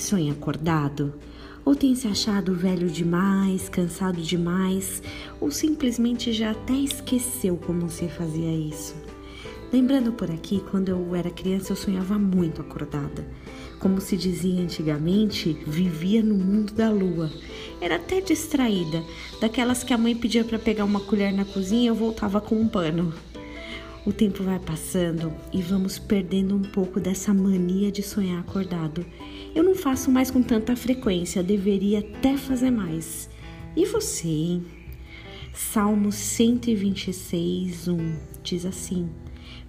sonha acordado? Ou tem se achado velho demais, cansado demais, ou simplesmente já até esqueceu como se fazia isso? Lembrando por aqui, quando eu era criança eu sonhava muito acordada. Como se dizia antigamente, vivia no mundo da lua. Era até distraída, daquelas que a mãe pedia para pegar uma colher na cozinha e eu voltava com um pano. O tempo vai passando e vamos perdendo um pouco dessa mania de sonhar acordado. Eu não faço mais com tanta frequência, deveria até fazer mais. E você, hein? Salmo 126, 1 diz assim: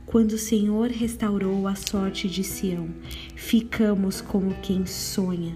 Quando o Senhor restaurou a sorte de Sião, ficamos como quem sonha.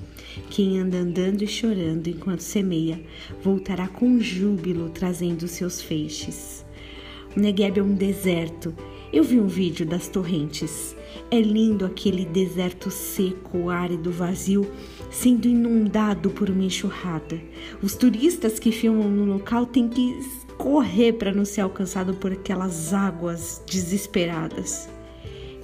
Quem anda andando e chorando enquanto semeia, voltará com júbilo, trazendo seus feixes. O Negueb é um deserto. Eu vi um vídeo das torrentes. É lindo aquele deserto seco, árido, vazio, sendo inundado por uma enxurrada. Os turistas que filmam no local têm que correr para não ser alcançado por aquelas águas desesperadas.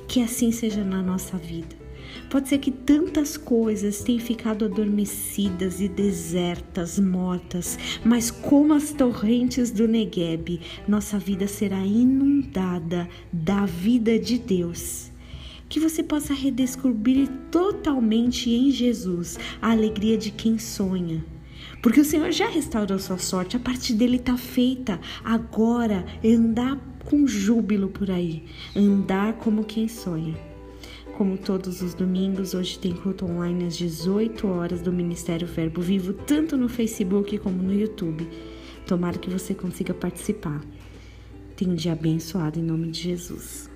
Que assim seja na nossa vida. Pode ser que tantas coisas tenham ficado adormecidas e desertas, mortas, mas como as torrentes do Negueb, nossa vida será inundada da vida de Deus que você possa redescobrir totalmente em Jesus a alegria de quem sonha. Porque o Senhor já restaurou sua sorte, a parte dele está feita. Agora, andar com júbilo por aí, andar como quem sonha. Como todos os domingos, hoje tem culto online às 18 horas do Ministério Verbo Vivo, tanto no Facebook como no YouTube. Tomara que você consiga participar. Tenha um dia abençoado em nome de Jesus.